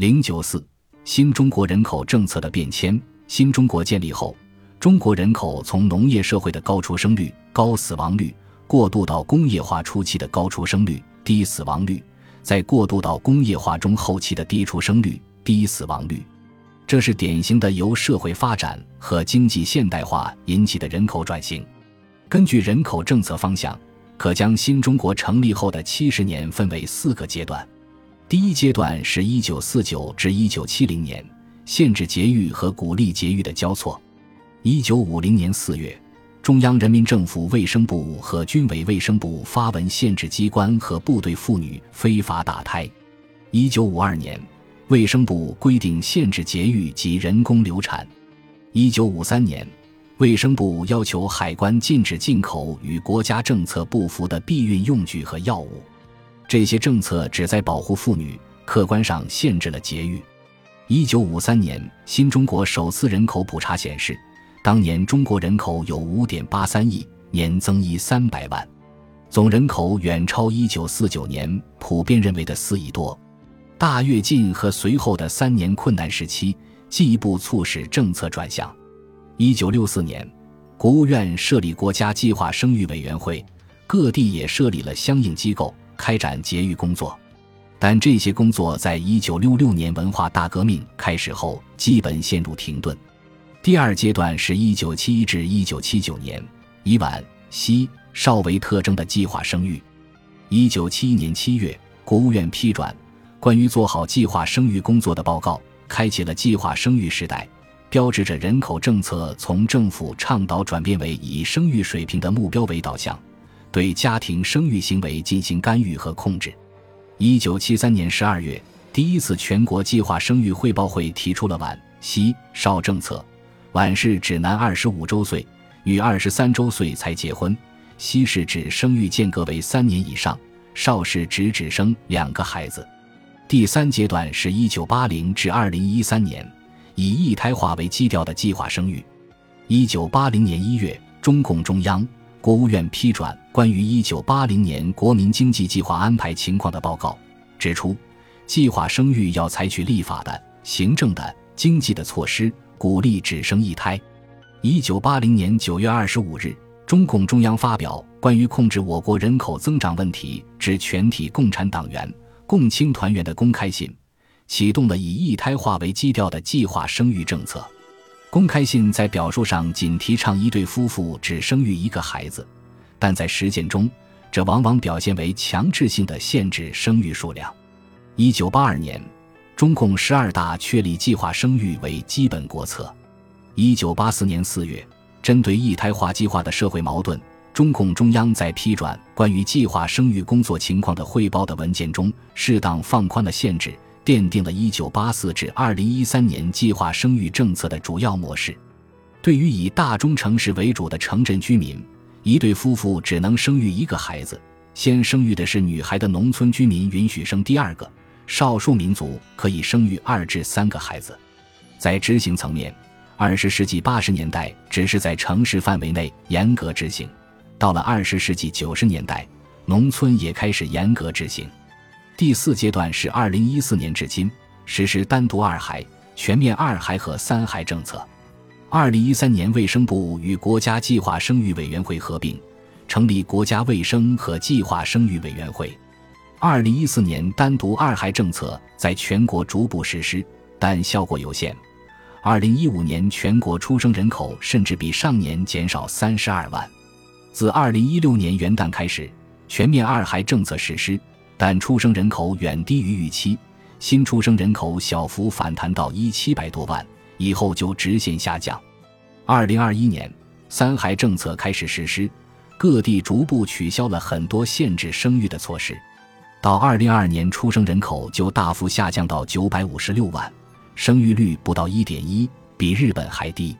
零九四新中国人口政策的变迁。新中国建立后，中国人口从农业社会的高出生率、高死亡率，过渡到工业化初期的高出生率、低死亡率，再过渡到工业化中后期的低出生率、低死亡率。这是典型的由社会发展和经济现代化引起的人口转型。根据人口政策方向，可将新中国成立后的七十年分为四个阶段。第一阶段是一九四九至一九七零年，限制节育和鼓励节育的交错。一九五零年四月，中央人民政府卫生部和军委卫生部发文限制机关和部队妇女非法打胎。一九五二年。卫生部规定限制节育及人工流产。一九五三年，卫生部要求海关禁止进口与国家政策不符的避孕用具和药物。这些政策旨在保护妇女，客观上限制了节育。一九五三年，新中国首次人口普查显示，当年中国人口有五点八三亿，年增一三百万，总人口远超一九四九年普遍认为的四亿多。大跃进和随后的三年困难时期，进一步促使政策转向。一九六四年，国务院设立国家计划生育委员会，各地也设立了相应机构，开展节育工作。但这些工作在一九六六年文化大革命开始后，基本陷入停顿。第二阶段是一九七一至一九七九年，以晚、西、少为特征的计划生育。一九七一年七月，国务院批转。关于做好计划生育工作的报告，开启了计划生育时代，标志着人口政策从政府倡导转变为以生育水平的目标为导向，对家庭生育行为进行干预和控制。一九七三年十二月，第一次全国计划生育汇报会提出了晚、西、少政策。晚是指男二十五周岁，女二十三周岁才结婚；西是指生育间隔为三年以上；少是指只生两个孩子。第三阶段是一九八零至二零一三年，以一胎化为基调的计划生育。一九八零年一月，中共中央、国务院批转关于一九八零年国民经济计划安排情况的报告，指出，计划生育要采取立法的、行政的、经济的措施，鼓励只生一胎。一九八零年九月二十五日，中共中央发表关于控制我国人口增长问题之全体共产党员。共青团员的公开信，启动了以一胎化为基调的计划生育政策。公开信在表述上仅提倡一对夫妇只生育一个孩子，但在实践中，这往往表现为强制性的限制生育数量。一九八二年，中共十二大确立计划生育为基本国策。一九八四年四月，针对一胎化计划的社会矛盾。中共中央在批转关于计划生育工作情况的汇报的文件中，适当放宽了限制，奠定了1984至2013年计划生育政策的主要模式。对于以大中城市为主的城镇居民，一对夫妇只能生育一个孩子；先生育的是女孩的农村居民允许生第二个；少数民族可以生育二至三个孩子。在执行层面，20世纪80年代只是在城市范围内严格执行。到了二十世纪九十年代，农村也开始严格执行。第四阶段是二零一四年至今实施单独二孩、全面二孩和三孩政策。二零一三年，卫生部与国家计划生育委员会合并，成立国家卫生和计划生育委员会。二零一四年，单独二孩政策在全国逐步实施，但效果有限。二零一五年，全国出生人口甚至比上年减少三十二万。自二零一六年元旦开始，全面二孩政策实施，但出生人口远低于预期，新出生人口小幅反弹到一七百多万，以后就直线下降。二零二一年，三孩政策开始实施，各地逐步取消了很多限制生育的措施，到二零二二年，出生人口就大幅下降到九百五十六万，生育率不到一点一，比日本还低。